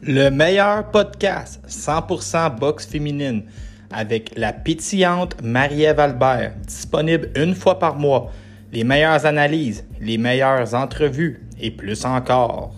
Le meilleur podcast 100% boxe féminine avec la pétillante Marie-Ève Albert, disponible une fois par mois. Les meilleures analyses, les meilleures entrevues et plus encore.